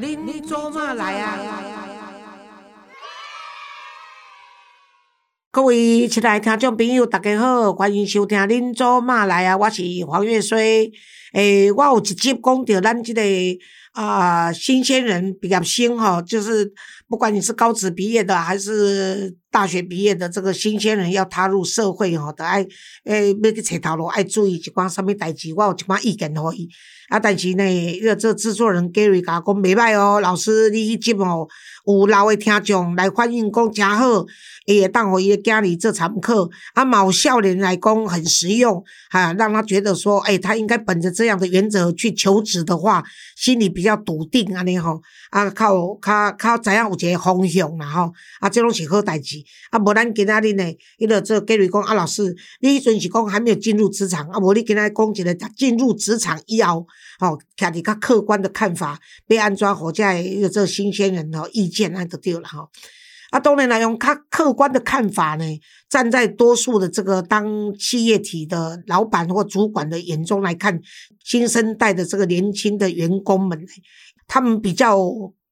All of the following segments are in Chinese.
恁做嘛来啊？各位亲爱听众朋友，大家好，欢迎收听《恁做嘛来啊》，我是黄月水。诶，我有一集讲到咱即个啊新鲜人毕业生吼，就是不管你是高职毕业的还是大学毕业的，这个新鲜人要踏入社会吼，都爱诶要去找头路，爱注意一寡什么代志，我有一寡意见互伊。啊，但是呢，迄个这制作人 Gary 甲我讲袂歹哦，老师你迄集哦，有老诶听众来反映讲诚好，伊会当互伊诶囝儿做参考。啊，某少年来讲很实用，哈，让他觉得说，诶、他应该本着这样的原则去求职的话，心里比较笃定安尼吼。啊，较有较较知影有一个方向啦吼。啊，这拢是好代志。啊，无咱今仔日呢，迄个这 Gary 讲啊，老师，你迄阵是讲还没有进入职场，啊，无你今仔讲一个进入职场以后。吼，徛伫较客观的看法，要安怎互遮个这新鲜人吼意见，安就对了吼。啊，当然来用较客观的看法呢，站在多数的这个当企业体的老板或主管的眼中来看，新生代的这个年轻的员工们呢，他们比较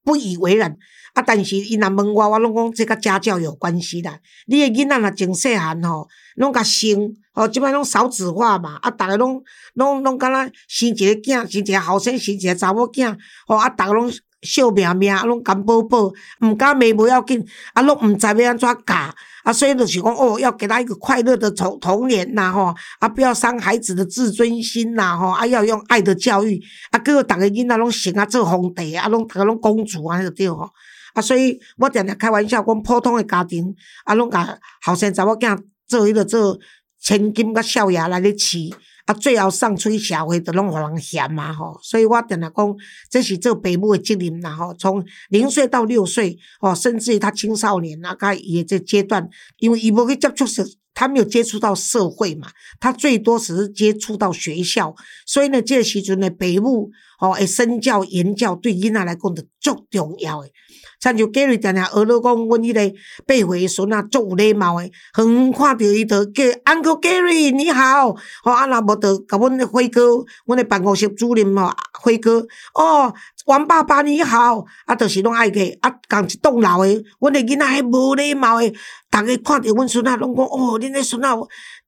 不以为然。啊，但是伊若问我，我拢讲这甲家教有关系啦。你诶囡仔若真细汉吼，拢甲生，吼，即摆拢少子化嘛，啊，逐个拢拢拢敢若生一个囝，生一个后生，生一个查某囝，吼，啊，逐个拢小命命，啊，拢甘宝宝，毋敢骂无要紧，啊，拢毋知要安怎教，啊，所以就是讲，哦，要给他一个快乐的童童年呐，吼，啊，不要伤孩子的自尊心呐，吼，啊，要用爱的教育，啊，结果逐个囡仔拢成啊做皇帝，啊，拢逐个拢公主啊，就对吼。啊，所以我常常开玩笑讲，普通的家庭啊，拢甲后生查某囝做迄个做千金甲少爷来咧饲，啊，最后上出去社会，都拢互人嫌嘛吼。所以我常常讲，这是做父母的责任啦吼。从零岁到六岁，哦，甚至于他青少年那他也这阶段，因为伊无去接触社，他没有接触到社会嘛，他最多只是接触到学校，所以呢，这个时阵呢，父母哦，诶，身教言教对囡仔来讲着足重要诶。参像 Gary 常常学了讲，阮迄个八岁孙啊，足有礼貌诶，远看着伊着叫 Uncle Gary 你好，吼啊若无着甲阮诶辉哥，阮诶办公室主任吼，辉哥哦，王爸爸你好，啊，就是拢爱去，啊，共一栋楼诶，阮诶囡仔迄无礼貌诶，逐个看着阮孙仔拢讲哦，恁诶孙仔。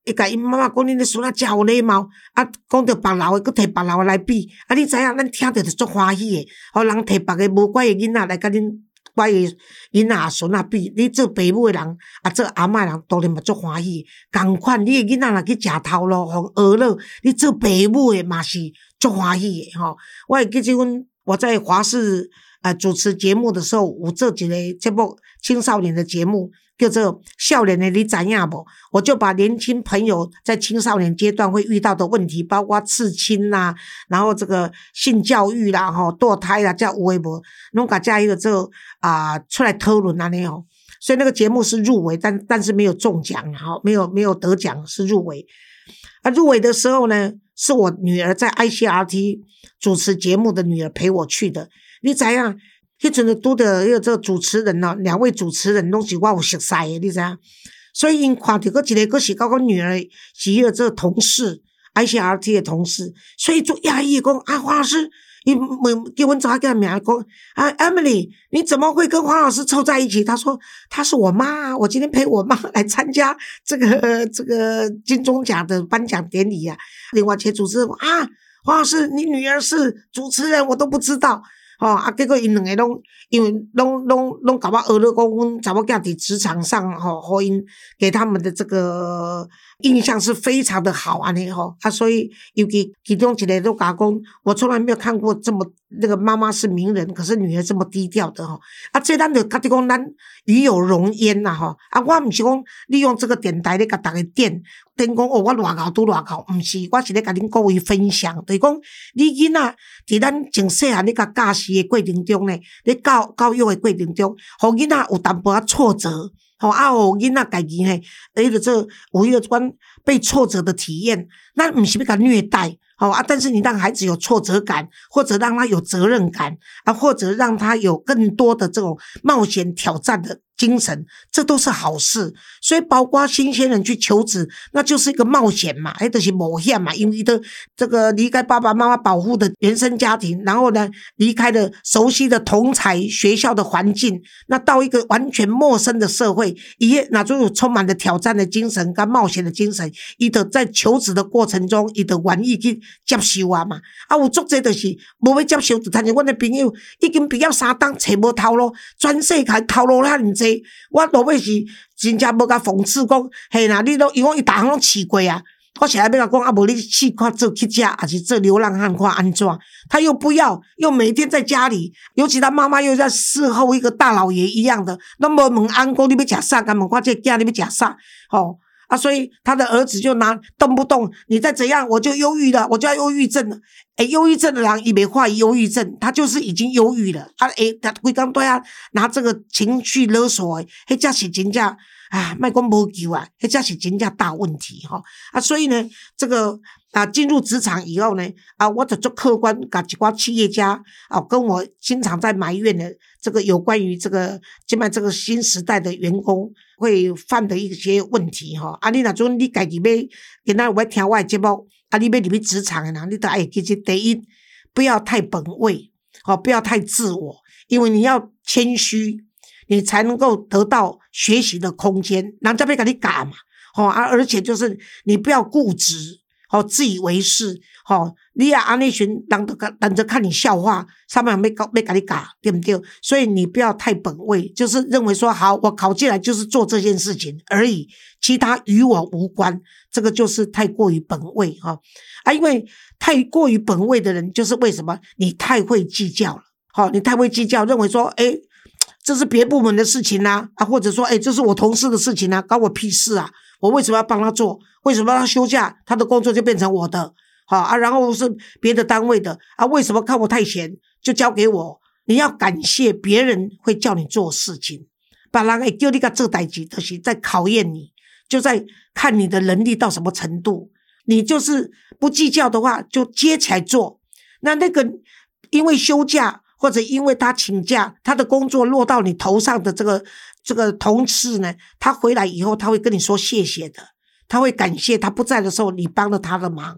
伊甲因妈妈讲，恁诶孙仔真有礼貌，啊，讲着别人诶，佫摕别人诶来比，啊，你知影，咱听着就足欢喜诶，互人摕别个无怪诶囡仔来甲恁。我诶囡仔孙仔比你做爸母诶人，啊做阿嬷人当然嘛足欢喜。共款你诶囡仔若去食头路，互学了，你做爸母诶嘛是足欢喜诶吼。我会记即阮我在华视呃主持节目的时候，有做一个节目青少年的节目。叫做少年的你知影无？我就把年轻朋友在青少年阶段会遇到的问题，包括刺青啦，然后这个性教育啦，吼堕胎啦，叫微博，拢甲加一个这啊出来讨论安尼哦。所以那个节目是入围，但但是没有中奖，哈，没有没有得奖，是入围。啊，入围的时候呢，是我女儿在 ICRT 主持节目的女儿陪我去的。你知影？迄阵的拄着迄个这个主持人哦，两位主持人拢是我有熟悉的，你知影？所以因看着佫一个佫是甲阮女儿是迄个这个同事，ICRT 的同事，所以就讶异讲啊，黄老师，你问叫阮查个名讲啊，Emily，你怎么会跟黄老师凑在一起？他说她是我妈，我今天陪我妈来参加这个这个金钟奖的颁奖典礼呀。另外，且主持人啊，黄老师，你女儿是主持人，我都不知道。吼啊！结果因两个拢因为拢拢拢甲我学了讲，阮查某囝伫职场上吼，互因给他们的这个印象是非常的好安尼吼啊！所以尤其其中一个都甲讲，我从来没有看过这么那个妈妈是名人，可是女儿这么低调的吼啊！这咱就甲己讲，咱与有荣焉呐吼啊！我毋是讲利用这个电台咧甲逐个点。等讲哦，我偌高拄偌高，毋是，我是咧甲恁各位分享，就是讲你囡仔伫咱从细汉咧甲教示诶过程中咧，咧教教育诶过程中，互囡仔有淡薄仔挫折，吼啊，互囡仔家己咧，迄个做有迄个款被挫折的体验，那毋是要甲虐待，吼啊，但是你让孩子有挫折感，或者让他有责任感，啊，或者让他有更多的这种冒险挑战的。精神，这都是好事。所以，包括新鲜人去求职，那就是一个冒险嘛，哎，都是冒险嘛，因为的这个离开爸爸妈妈保护的原生家庭，然后呢，离开了熟悉的同才学校的环境，那到一个完全陌生的社会，也那就有充满了挑战的精神跟冒险的精神。伊得在求职的过程中，伊得玩意去接受啊嘛。啊，有作者就是无要接受，就像阮诶朋友已经毕业三档，找无头路，全世界头路遐尼济。我落尾是真正无甲讽刺讲，嘿啦，你都伊讲伊逐项拢试过啊。我现在要甲讲啊，无你试看做乞食，还是做流浪汉看安怎？他又不要，又每天在家里，尤其他妈妈又在伺候一个大老爷一样的，那么问安公你要食啥？甲问看这囝你要食啥？吼啊，所以他的儿子就拿动不动你再怎样，我就忧郁了，我就要忧郁症了。诶，忧郁症的人也没患忧郁症，他就是已经忧郁了。啊，哎，他规刚都要拿这个情绪勒索，迄才是真正啊，卖讲无救啊，迄才是真正大问题吼。啊，所以呢，这个啊，进入职场以后呢，啊，我就做客观，甲一寡企业家啊，跟我经常在埋怨的这个有关于这个今麦这个新时代的员工会犯的一些问题哈。啊，你那种你家己要跟他要听我的节目。啊！你要入去职场的人，你都爱其实第一不要太本位，哦，不要太自我，因为你要谦虚，你才能够得到学习的空间。人家要跟你讲嘛，哦啊，而且就是你不要固执，哦，自以为是，哦。你也安尼群，人都等着看你笑话，上面没搞没给你搞，对不对？所以你不要太本位，就是认为说好，我考进来就是做这件事情而已，其他与我无关。这个就是太过于本位哈啊！因为太过于本位的人，就是为什么你太会计较了？好，你太会计较，认为说，哎，这是别部门的事情呐啊，或者说，哎，这是我同事的事情呐，关我屁事啊！我为什么要帮他做？为什么要他休假？他的工作就变成我的？好啊，然后是别的单位的啊，为什么看我太闲就交给我？你要感谢别人会叫你做事情，把人会叫你个做代志，都是在考验你，就在看你的能力到什么程度。你就是不计较的话，就接起来做。那那个因为休假或者因为他请假，他的工作落到你头上的这个这个同事呢，他回来以后他会跟你说谢谢的，他会感谢他不在的时候你帮了他的忙。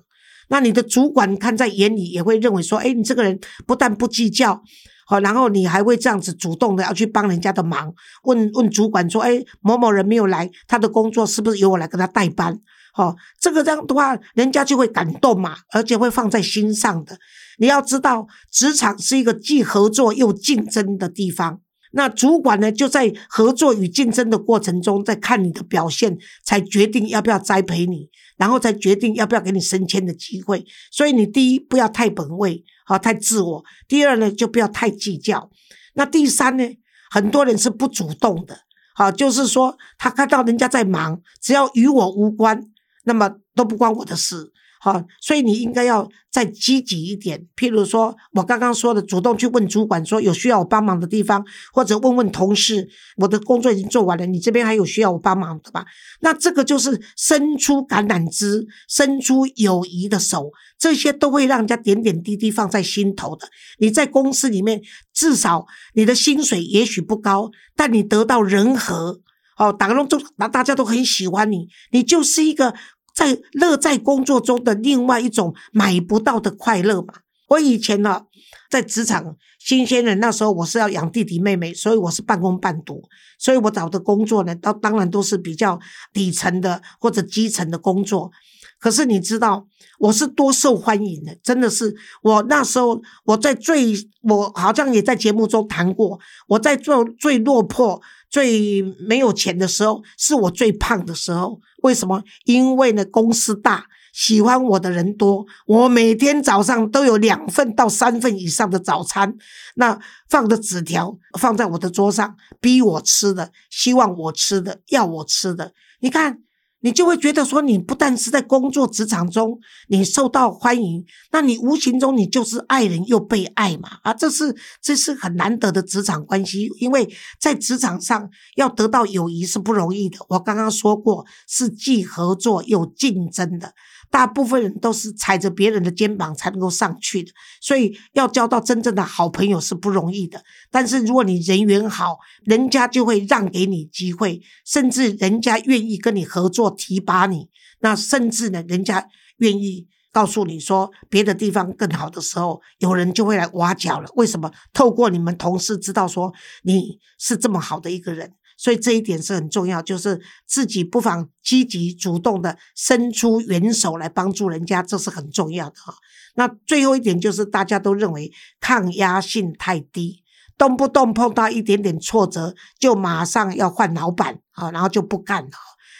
那你的主管看在眼里，也会认为说，哎，你这个人不但不计较，好，然后你还会这样子主动的要去帮人家的忙，问问主管说，哎，某某人没有来，他的工作是不是由我来跟他代班？好，这个这样的话，人家就会感动嘛，而且会放在心上的。你要知道，职场是一个既合作又竞争的地方。那主管呢，就在合作与竞争的过程中，在看你的表现，才决定要不要栽培你，然后才决定要不要给你升迁的机会。所以你第一不要太本位，好太自我；第二呢，就不要太计较。那第三呢，很多人是不主动的，好，就是说他看到人家在忙，只要与我无关，那么都不关我的事。好，所以你应该要再积极一点。譬如说，我刚刚说的，主动去问主管说有需要我帮忙的地方，或者问问同事，我的工作已经做完了，你这边还有需要我帮忙的吧？那这个就是伸出橄榄枝，伸出友谊的手，这些都会让人家点点滴滴放在心头的。你在公司里面，至少你的薪水也许不高，但你得到人和，哦，打个龙都，那大家都很喜欢你，你就是一个。在乐在工作中的另外一种买不到的快乐嘛。我以前呢，在职场新鲜人那时候，我是要养弟弟妹妹，所以我是半工半读，所以我找的工作呢，当当然都是比较底层的或者基层的工作。可是你知道，我是多受欢迎的，真的是我那时候我在最，我好像也在节目中谈过，我在做最落魄。最没有钱的时候，是我最胖的时候。为什么？因为呢，公司大，喜欢我的人多，我每天早上都有两份到三份以上的早餐，那放的纸条放在我的桌上，逼我吃的，希望我吃的，要我吃的。你看。你就会觉得说，你不但是在工作职场中你受到欢迎，那你无形中你就是爱人又被爱嘛啊，这是这是很难得的职场关系，因为在职场上要得到友谊是不容易的。我刚刚说过，是既合作又竞争的。大部分人都是踩着别人的肩膀才能够上去的，所以要交到真正的好朋友是不容易的。但是如果你人缘好，人家就会让给你机会，甚至人家愿意跟你合作提拔你。那甚至呢，人家愿意告诉你说别的地方更好的时候，有人就会来挖角了。为什么？透过你们同事知道说你是这么好的一个人。所以这一点是很重要，就是自己不妨积极主动的伸出援手来帮助人家，这是很重要的哈。那最后一点就是大家都认为抗压性太低，动不动碰到一点点挫折就马上要换老板啊，然后就不干了。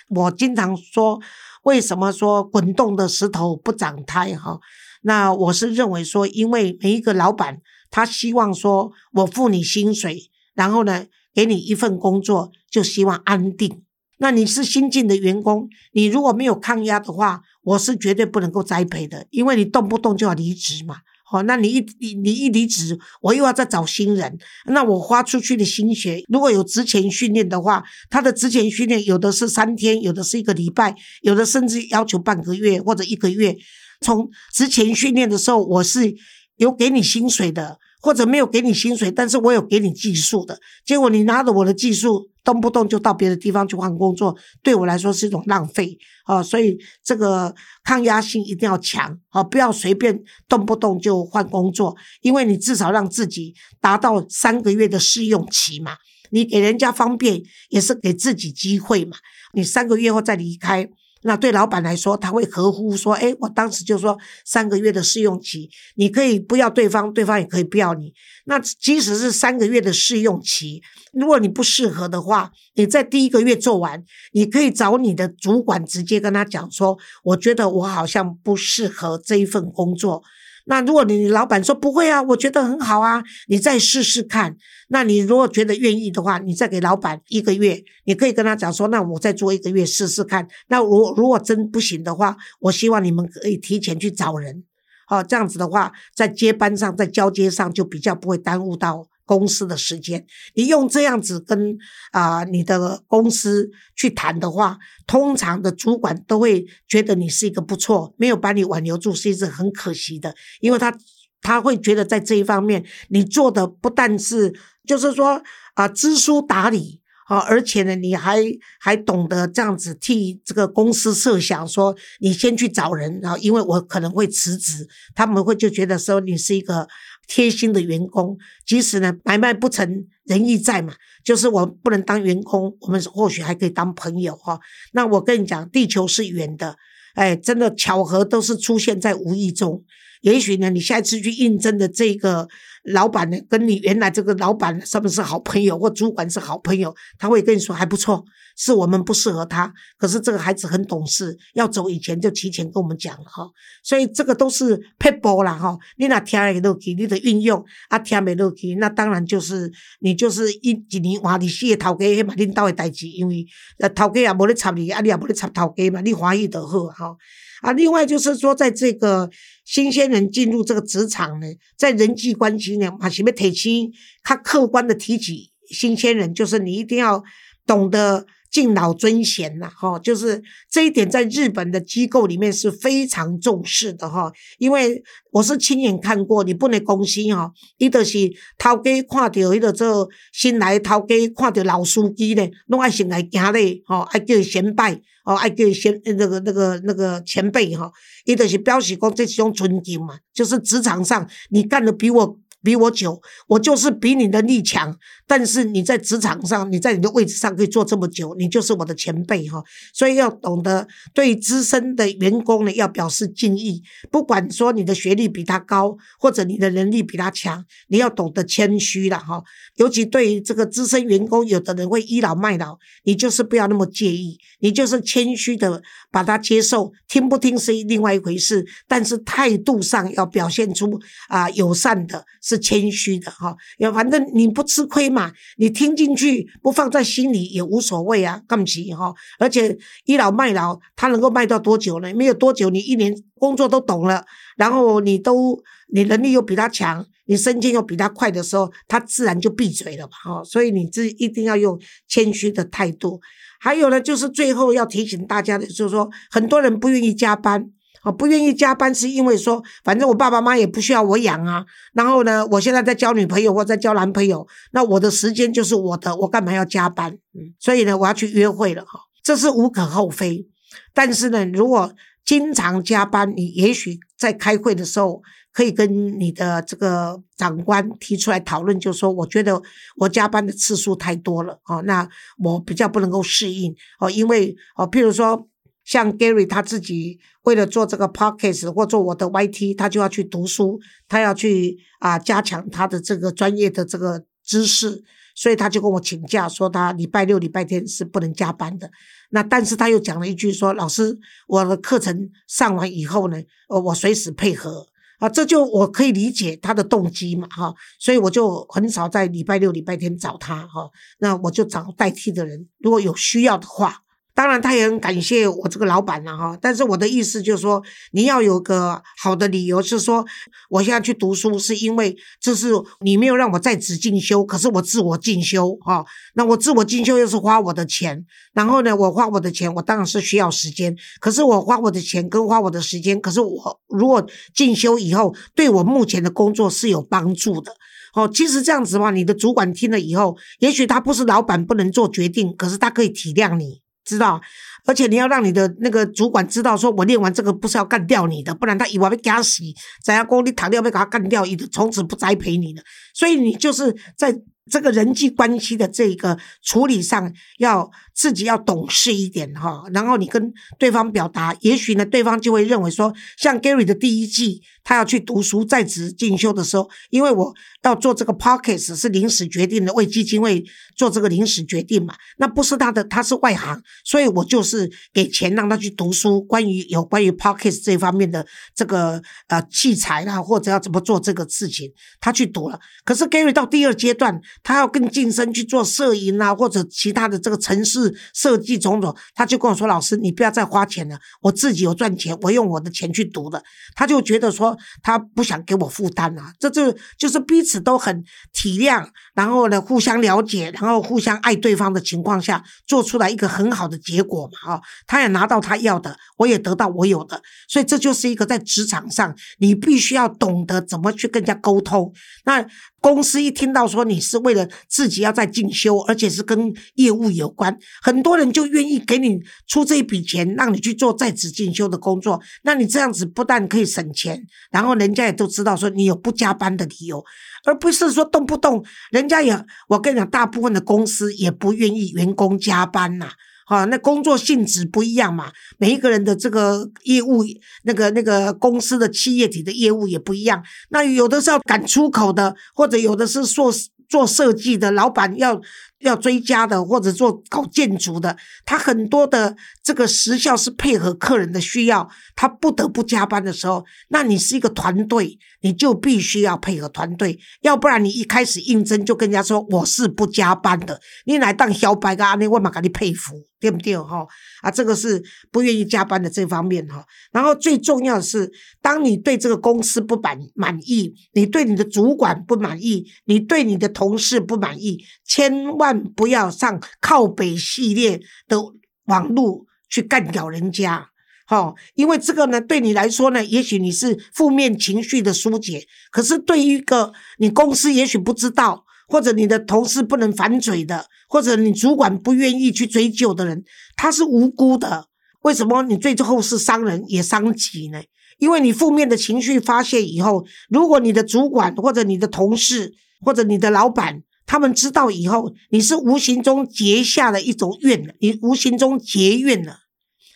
我经常说，为什么说滚动的石头不长胎哈？那我是认为说，因为每一个老板他希望说我付你薪水，然后呢？给你一份工作，就希望安定。那你是新进的员工，你如果没有抗压的话，我是绝对不能够栽培的，因为你动不动就要离职嘛。好，那你一你你一离职，我又要再找新人，那我花出去的心血，如果有职前训练的话，他的职前训练有的是三天，有的是一个礼拜，有的甚至要求半个月或者一个月。从职前训练的时候，我是有给你薪水的。或者没有给你薪水，但是我有给你技术的结果，你拿着我的技术，动不动就到别的地方去换工作，对我来说是一种浪费啊！所以这个抗压性一定要强啊，不要随便动不动就换工作，因为你至少让自己达到三个月的试用期嘛，你给人家方便，也是给自己机会嘛，你三个月后再离开。那对老板来说，他会合乎说：“哎，我当时就说三个月的试用期，你可以不要对方，对方也可以不要你。那即使是三个月的试用期，如果你不适合的话，你在第一个月做完，你可以找你的主管直接跟他讲说：我觉得我好像不适合这一份工作。”那如果你老板说不会啊，我觉得很好啊，你再试试看。那你如果觉得愿意的话，你再给老板一个月，你可以跟他讲说，那我再做一个月试试看。那如如果真不行的话，我希望你们可以提前去找人，哦，这样子的话，在接班上，在交接上就比较不会耽误到。公司的时间，你用这样子跟啊你的公司去谈的话，通常的主管都会觉得你是一个不错，没有把你挽留住是一件很可惜的，因为他他会觉得在这一方面你做的不但是就是说啊知书达理啊，而且呢你还还懂得这样子替这个公司设想，说你先去找人，然后因为我可能会辞职，他们会就觉得说你是一个。贴心的员工，即使呢买卖不成仁义在嘛，就是我不能当员工，我们或许还可以当朋友哈。那我跟你讲，地球是圆的，哎，真的巧合都是出现在无意中。也许呢，你下一次去应征的这个老板呢，跟你原来这个老板是不是好朋友，或主管是好朋友，他会跟你说还不错，是我们不适合他。可是这个孩子很懂事，要走以前就提前跟我们讲哈。所以这个都是配波啦哈。你那听得落去，你的运用啊听没落去，那当然就是你就是一几年换你四个头家，迄嘛领导的代志，因为那头家也无咧插你，啊你也无咧插头家嘛，你欢喜就好哈。啊，另外就是说，在这个新鲜人进入这个职场呢，在人际关系呢，马前面提起，他客观的提起新鲜人，就是你一定要懂得。敬老尊贤呐，哈，就是这一点，在日本的机构里面是非常重视的哈。因为我是亲眼看过，你不能公司哈，伊就是头家看到迄个做新来头家看到老司机咧，拢爱先来行咧，吼，爱叫先拜，哦，爱叫先那个那个那个前辈哈，伊就是表示讲这是种尊敬嘛，就是职场上你干的比我。比我久，我就是比你的力强。但是你在职场上，你在你的位置上可以做这么久，你就是我的前辈哈。所以要懂得对资深的员工呢，要表示敬意。不管说你的学历比他高，或者你的能力比他强，你要懂得谦虚了哈。尤其对于这个资深员工，有的人会倚老卖老，你就是不要那么介意，你就是谦虚的把他接受。听不听是另外一回事，但是态度上要表现出啊友善的。是谦虚的哈，也反正你不吃亏嘛，你听进去不放在心里也无所谓啊，干不起哈。而且倚老卖老，他能够卖到多久呢？没有多久，你一年工作都懂了，然后你都你能力又比他强，你升迁又比他快的时候，他自然就闭嘴了嘛哈。所以你这一定要用谦虚的态度。还有呢，就是最后要提醒大家的，就是说很多人不愿意加班。啊，不愿意加班是因为说，反正我爸爸妈妈也不需要我养啊。然后呢，我现在在交女朋友或在交男朋友，那我的时间就是我的，我干嘛要加班？嗯，所以呢，我要去约会了哈，这是无可厚非。但是呢，如果经常加班，你也许在开会的时候可以跟你的这个长官提出来讨论，就说我觉得我加班的次数太多了哦，那我比较不能够适应哦，因为哦，譬如说。像 Gary 他自己为了做这个 podcast 或做我的 YT，他就要去读书，他要去啊加强他的这个专业的这个知识，所以他就跟我请假说他礼拜六、礼拜天是不能加班的。那但是他又讲了一句说：“老师，我的课程上完以后呢，呃，我随时配合啊。”这就我可以理解他的动机嘛，哈。所以我就很少在礼拜六、礼拜天找他，哈。那我就找代替的人，如果有需要的话。当然，他也很感谢我这个老板了哈。但是我的意思就是说，你要有个好的理由，是说我现在去读书，是因为这是你没有让我在职进修，可是我自我进修哈。那我自我进修又是花我的钱，然后呢，我花我的钱，我当然是需要时间。可是我花我的钱跟花我的时间，可是我如果进修以后，对我目前的工作是有帮助的。哦，其实这样子嘛，你的主管听了以后，也许他不是老板不能做决定，可是他可以体谅你。知道，而且你要让你的那个主管知道，说我练完这个不是要干掉你的，不然他以为被他死，怎样功力糖尿被他干掉，一从此不栽培你了。所以你就是在。这个人际关系的这个处理上，要自己要懂事一点哈。然后你跟对方表达，也许呢，对方就会认为说，像 Gary 的第一季，他要去读书在职进修的时候，因为我要做这个 Pockets 是临时决定的，为基金会做这个临时决定嘛，那不是他的，他是外行，所以我就是给钱让他去读书，关于有关于 Pockets 这方面的这个呃器材啦，或者要怎么做这个事情，他去读了。可是 Gary 到第二阶段。他要更晋升去做摄影啊，或者其他的这个城市设计种种，他就跟我说：“老师，你不要再花钱了，我自己有赚钱，我用我的钱去读的。”他就觉得说他不想给我负担啊，这就就是彼此都很体谅，然后呢互相了解，然后互相爱对方的情况下，做出来一个很好的结果嘛，啊，他也拿到他要的，我也得到我有的，所以这就是一个在职场上你必须要懂得怎么去跟人家沟通。那公司一听到说你是为了自己要在进修，而且是跟业务有关，很多人就愿意给你出这一笔钱，让你去做在职进修的工作。那你这样子不但可以省钱，然后人家也都知道说你有不加班的理由，而不是说动不动人家也，我跟你讲，大部分的公司也不愿意员工加班呐。啊那工作性质不一样嘛，每一个人的这个业务，那个那个公司的企业体的业务也不一样。那有的是要赶出口的，或者有的是做做设计的，老板要。要追加的，或者做搞建筑的，他很多的这个时效是配合客人的需要，他不得不加班的时候，那你是一个团队，你就必须要配合团队，要不然你一开始应征就跟人家说我是不加班的，你来当小白噶，那我嘛给你佩服，对不对哈？啊，这个是不愿意加班的这方面哈。然后最重要的是，当你对这个公司不满满意，你对你的主管不满意，你对你的同事不满意，千万。不要上靠北系列的网路去干掉人家，哦，因为这个呢，对你来说呢，也许你是负面情绪的疏解，可是对于一个你公司也许不知道，或者你的同事不能反嘴的，或者你主管不愿意去追究的人，他是无辜的。为什么你最后是伤人也伤己呢？因为你负面的情绪发泄以后，如果你的主管或者你的同事或者你的老板，他们知道以后，你是无形中结下了一种怨，你无形中结怨了，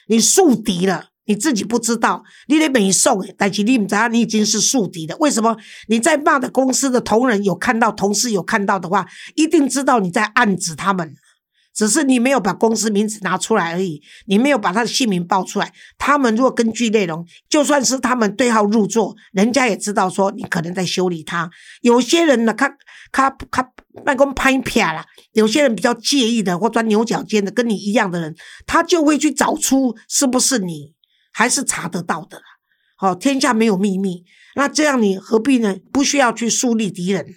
你树敌了，你自己不知道，你得美送，但是你不知道你已经是树敌了。为什么？你在骂的公司的同仁有看到，同事有看到的话，一定知道你在暗指他们。只是你没有把公司名字拿出来而已，你没有把他的姓名报出来。他们如果根据内容，就算是他们对号入座，人家也知道说你可能在修理他。有些人呢，他他他办公拍撇了；有些人比较介意的或钻牛角尖的，跟你一样的人，他就会去找出是不是你，还是查得到的。好，天下没有秘密，那这样你何必呢？不需要去树立敌人。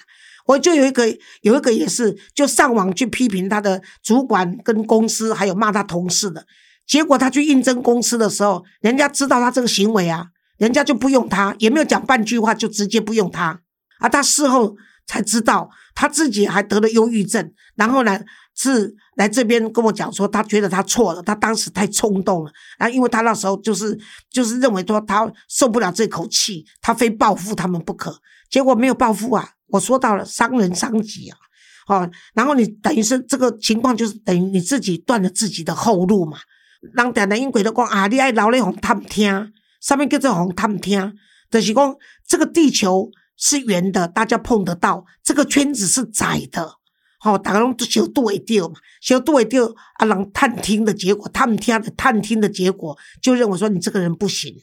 我就有一个，有一个也是，就上网去批评他的主管跟公司，还有骂他同事的。结果他去应征公司的时候，人家知道他这个行为啊，人家就不用他，也没有讲半句话，就直接不用他。啊，他事后才知道，他自己还得了忧郁症，然后呢是来这边跟我讲说，他觉得他错了，他当时太冲动了。然后，因为他那时候就是就是认为说他受不了这口气，他非报复他们不可。结果没有报复啊，我说到了伤人伤己啊。哦，然后你等于是这个情况，就是等于你自己断了自己的后路嘛。人常常因鬼都讲啊，你爱留咧红探听，上面叫做红探听，就是讲这个地球是圆的，大家碰得到；这个圈子是窄的，好，大家拢小度会掉嘛，小度会掉啊。人探听的结果，探听的探听的结果，就认为说你这个人不行，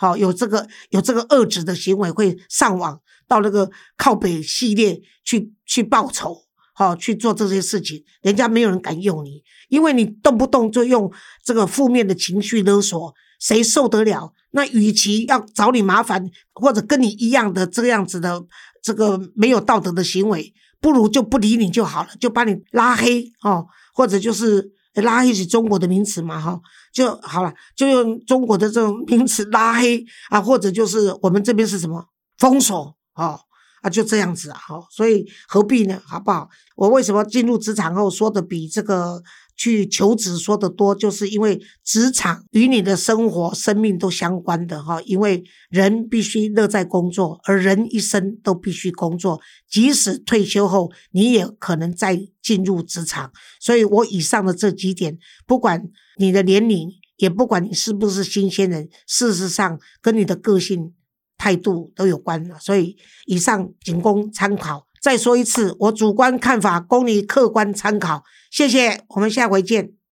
好，有这个有这个恶质的行为，会上网到那个靠北系列去去报仇。好去做这些事情，人家没有人敢用你，因为你动不动就用这个负面的情绪勒索，谁受得了？那与其要找你麻烦，或者跟你一样的这样子的这个没有道德的行为，不如就不理你就好了，就把你拉黑哦，或者就是拉黑是中国的名词嘛，哈，就好了，就用中国的这种名词拉黑啊，或者就是我们这边是什么封锁哦。啊，就这样子啊，好，所以何必呢？好不好？我为什么进入职场后说的比这个去求职说的多？就是因为职场与你的生活、生命都相关的哈。因为人必须乐在工作，而人一生都必须工作，即使退休后，你也可能再进入职场。所以我以上的这几点，不管你的年龄，也不管你是不是新鲜人，事实上跟你的个性。态度都有关了，所以以上仅供参考。再说一次，我主观看法供你客观参考。谢谢，我们下回见。